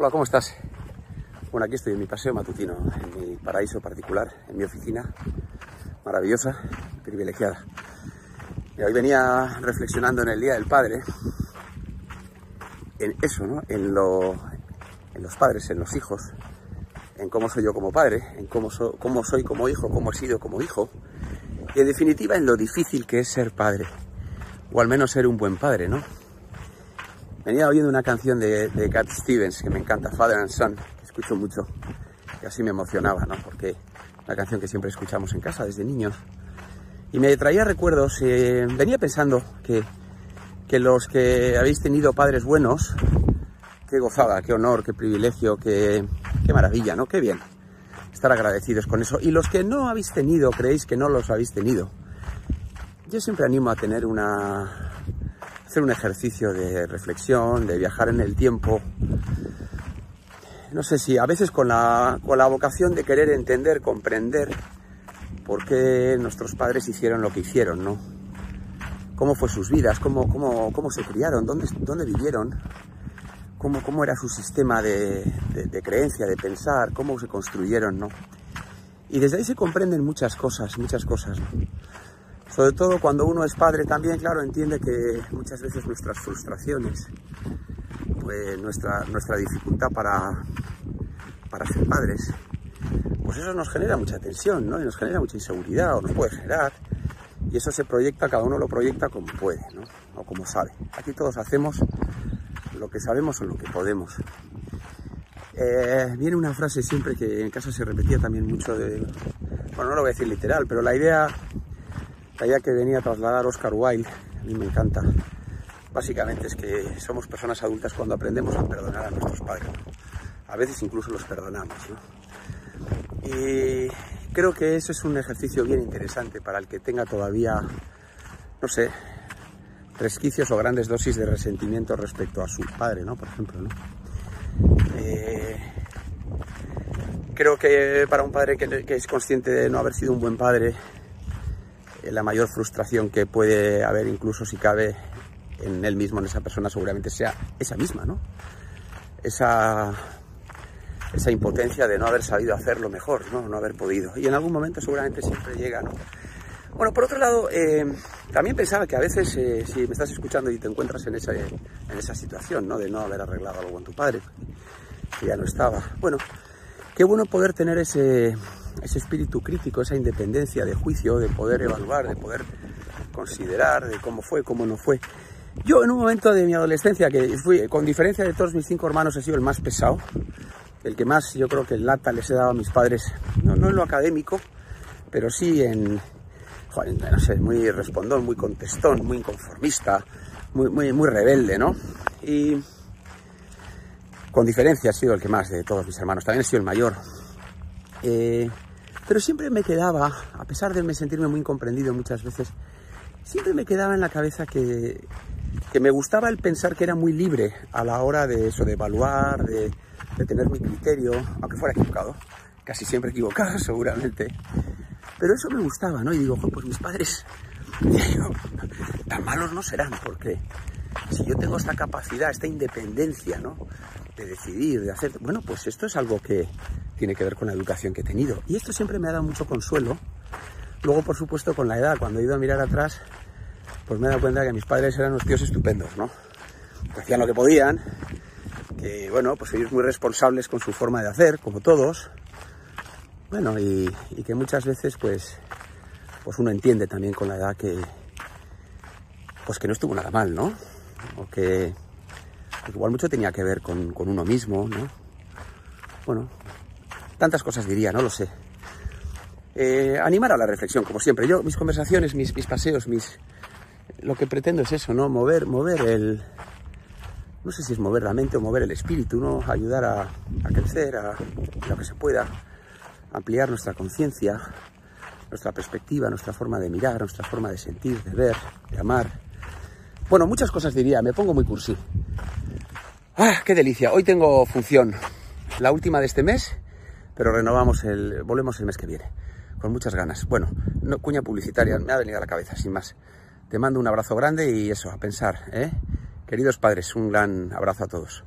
Hola, ¿cómo estás? Bueno, aquí estoy en mi paseo matutino, en mi paraíso particular, en mi oficina, maravillosa, privilegiada. Y hoy venía reflexionando en el Día del Padre, en eso, ¿no? En, lo, en los padres, en los hijos, en cómo soy yo como padre, en cómo, cómo soy como hijo, cómo he sido como hijo, y en definitiva en lo difícil que es ser padre, o al menos ser un buen padre, ¿no? Venía oyendo una canción de, de Cat Stevens que me encanta, Father and Son, que escucho mucho y así me emocionaba, ¿no? Porque una canción que siempre escuchamos en casa desde niños. Y me traía recuerdos, eh, venía pensando que, que los que habéis tenido padres buenos, qué gozada, qué honor, qué privilegio, qué, qué maravilla, ¿no? Qué bien estar agradecidos con eso. Y los que no habéis tenido, creéis que no los habéis tenido, yo siempre animo a tener una, hacer un ejercicio de reflexión, de viajar en el tiempo. No sé si a veces con la, con la vocación de querer entender, comprender por qué nuestros padres hicieron lo que hicieron, ¿no? Cómo fue sus vidas, cómo, cómo, cómo se criaron, dónde, dónde vivieron, cómo, cómo era su sistema de, de, de creencia, de pensar, cómo se construyeron, ¿no? Y desde ahí se comprenden muchas cosas, muchas cosas. ¿no? Sobre todo cuando uno es padre también, claro, entiende que muchas veces nuestras frustraciones, pues nuestra, nuestra dificultad para, para ser padres, pues eso nos genera mucha tensión, ¿no? Y nos genera mucha inseguridad, o nos puede generar, y eso se proyecta, cada uno lo proyecta como puede, ¿no? O como sabe. Aquí todos hacemos lo que sabemos o lo que podemos. Eh, viene una frase siempre que en casa se repetía también mucho de, bueno, no lo voy a decir literal, pero la idea idea que venía a trasladar Oscar Wilde, a mí me encanta, básicamente es que somos personas adultas cuando aprendemos a perdonar a nuestros padres. A veces incluso los perdonamos. ¿no? Y creo que eso es un ejercicio bien interesante para el que tenga todavía, no sé, resquicios o grandes dosis de resentimiento respecto a su padre, ¿no? Por ejemplo. Eh, creo que para un padre que es consciente de no haber sido un buen padre, la mayor frustración que puede haber, incluso si cabe en él mismo, en esa persona, seguramente sea esa misma, ¿no? Esa, esa impotencia de no haber sabido hacerlo mejor, ¿no? No haber podido. Y en algún momento seguramente siempre llega, ¿no? Bueno, por otro lado, eh, también pensaba que a veces, eh, si me estás escuchando y te encuentras en esa, en esa situación, ¿no? De no haber arreglado algo con tu padre, que ya no estaba. Bueno, qué bueno poder tener ese, ese espíritu crítico, esa independencia de juicio, de poder evaluar, de poder considerar de cómo fue, cómo no fue. Yo en un momento de mi adolescencia, que fui, con diferencia de todos mis cinco hermanos, he sido el más pesado, el que más yo creo que el lata les he dado a mis padres, no, no en lo académico, pero sí en, no sé, muy respondón, muy contestón, muy inconformista, muy, muy, muy rebelde, ¿no? Y con diferencia he sido el que más de todos mis hermanos, también he sido el mayor. Eh, pero siempre me quedaba, a pesar de sentirme muy incomprendido muchas veces, siempre me quedaba en la cabeza que, que me gustaba el pensar que era muy libre a la hora de eso, de evaluar, de, de tener mi criterio, aunque fuera equivocado, casi siempre equivocado seguramente. Pero eso me gustaba, ¿no? Y digo, pues mis padres, digo, tan malos no serán, porque si yo tengo esta capacidad, esta independencia, ¿no? De decidir, de hacer, bueno, pues esto es algo que, tiene que ver con la educación que he tenido. Y esto siempre me ha dado mucho consuelo. Luego, por supuesto, con la edad, cuando he ido a mirar atrás, pues me he dado cuenta que mis padres eran unos tíos estupendos, ¿no? Hacían lo que podían, que, bueno, pues ellos muy responsables con su forma de hacer, como todos. Bueno, y, y que muchas veces, pues, pues uno entiende también con la edad que, pues que no estuvo nada mal, ¿no? O que, igual mucho tenía que ver con, uno mismo, ¿no? Bueno, tantas cosas diría, no lo sé. Eh, animar a la reflexión, como siempre. Yo, mis conversaciones, mis, paseos, mis. Lo que pretendo es eso, ¿no? Mover, mover el. No sé si es mover la mente o mover el espíritu, ¿no? Ayudar a, a crecer, a, a lo que se pueda, ampliar nuestra conciencia, nuestra perspectiva, nuestra forma de mirar, nuestra forma de sentir, de ver, de amar. Bueno, muchas cosas diría, me pongo muy cursi. ¡Ah, qué delicia! Hoy tengo función, la última de este mes pero renovamos el, volvemos el mes que viene, con muchas ganas. Bueno, no, cuña publicitaria, me ha venido a la cabeza, sin más. Te mando un abrazo grande y eso, a pensar, ¿eh? Queridos padres, un gran abrazo a todos.